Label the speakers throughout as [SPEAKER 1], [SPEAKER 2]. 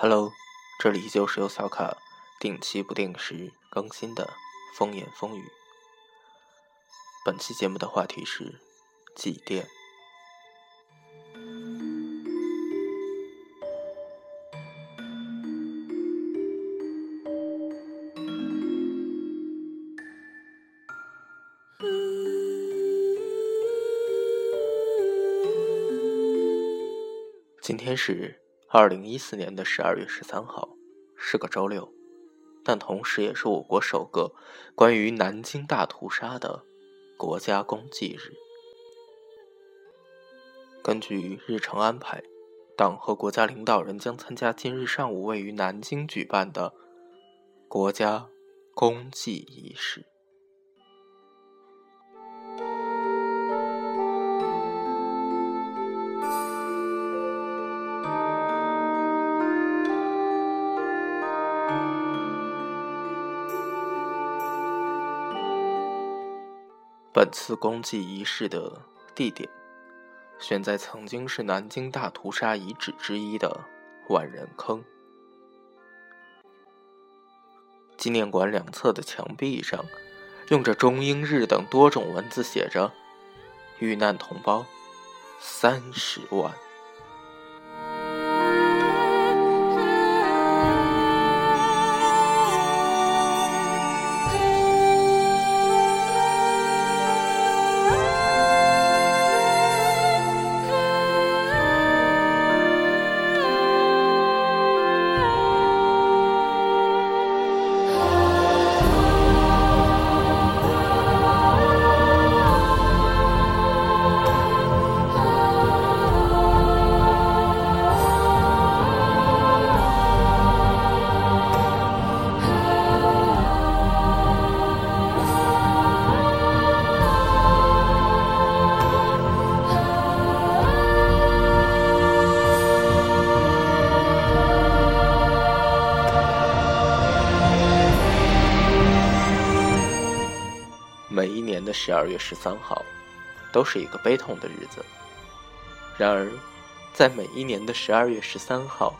[SPEAKER 1] Hello，这里依旧是由小卡定期不定时更新的风言风语。本期节目的话题是祭奠。今天是。二零一四年的十二月十三号是个周六，但同时也是我国首个关于南京大屠杀的国家公祭日。根据日程安排，党和国家领导人将参加今日上午位于南京举办的国家公祭仪式。本次公祭仪式的地点选在曾经是南京大屠杀遗址之一的万人坑。纪念馆两侧的墙壁上，用着中英日等多种文字写着：“遇难同胞三十万。”十二月十三号，都是一个悲痛的日子。然而，在每一年的十二月十三号，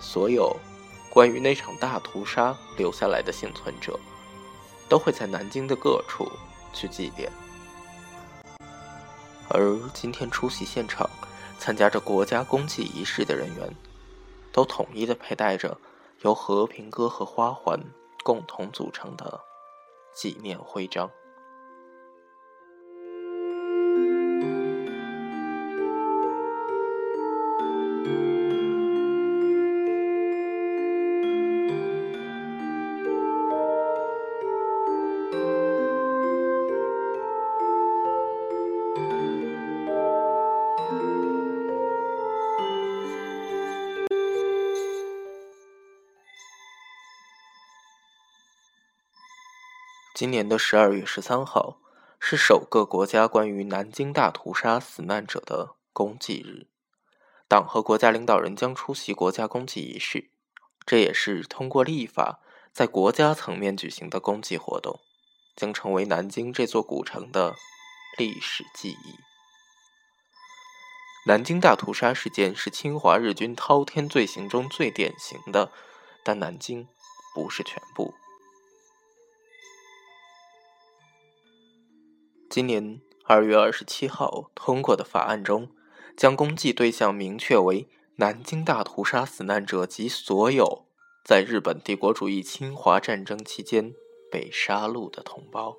[SPEAKER 1] 所有关于那场大屠杀留下来的幸存者，都会在南京的各处去祭奠。而今天出席现场、参加着国家公祭仪式的人员，都统一的佩戴着由和平鸽和花环共同组成的纪念徽章。今年的十二月十三号是首个国家关于南京大屠杀死难者的公祭日，党和国家领导人将出席国家公祭仪式，这也是通过立法在国家层面举行的公祭活动，将成为南京这座古城的历史记忆。南京大屠杀事件是侵华日军滔天罪行中最典型的，但南京不是全部。今年二月二十七号通过的法案中，将攻击对象明确为南京大屠杀死难者及所有在日本帝国主义侵华战争期间被杀戮的同胞。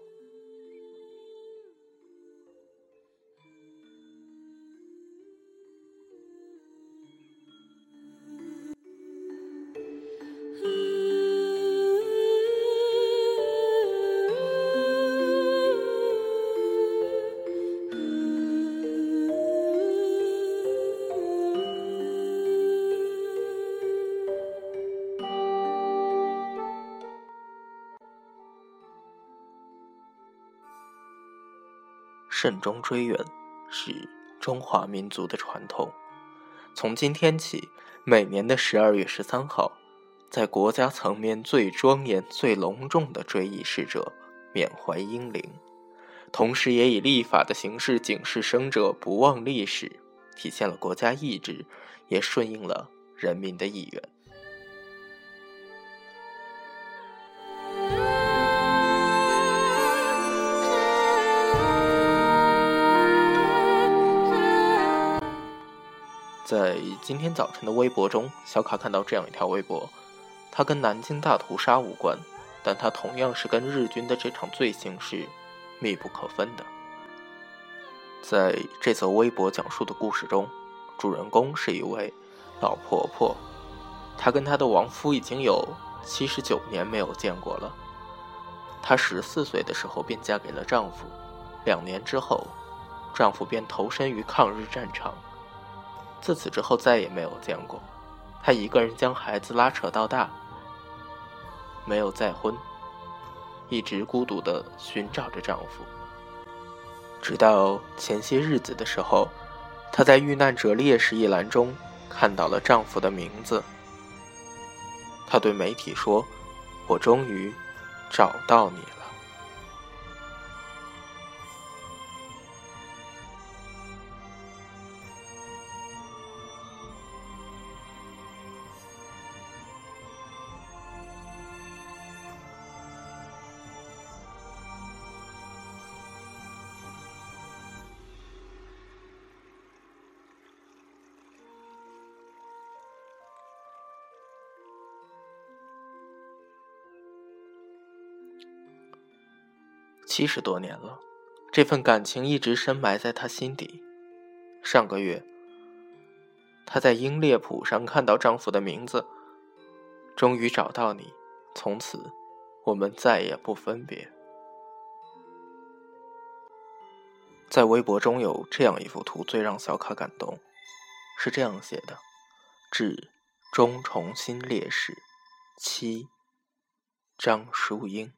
[SPEAKER 1] 慎终追远是中华民族的传统。从今天起，每年的十二月十三号，在国家层面最庄严、最隆重的追忆逝者、缅怀英灵，同时也以立法的形式警示生者不忘历史，体现了国家意志，也顺应了人民的意愿。在今天早晨的微博中，小卡看到这样一条微博，它跟南京大屠杀无关，但它同样是跟日军的这场罪行是密不可分的。在这则微博讲述的故事中，主人公是一位老婆婆，她跟她的亡夫已经有七十九年没有见过了。她十四岁的时候便嫁给了丈夫，两年之后，丈夫便投身于抗日战场。自此之后再也没有见过。她一个人将孩子拉扯到大，没有再婚，一直孤独的寻找着丈夫。直到前些日子的时候，她在遇难者烈士一栏中看到了丈夫的名字。她对媒体说：“我终于找到你了。”七十多年了，这份感情一直深埋在他心底。上个月，她在英烈谱上看到丈夫的名字，终于找到你，从此我们再也不分别。在微博中有这样一幅图，最让小卡感动，是这样写的：“致中重新烈士，七张淑英。”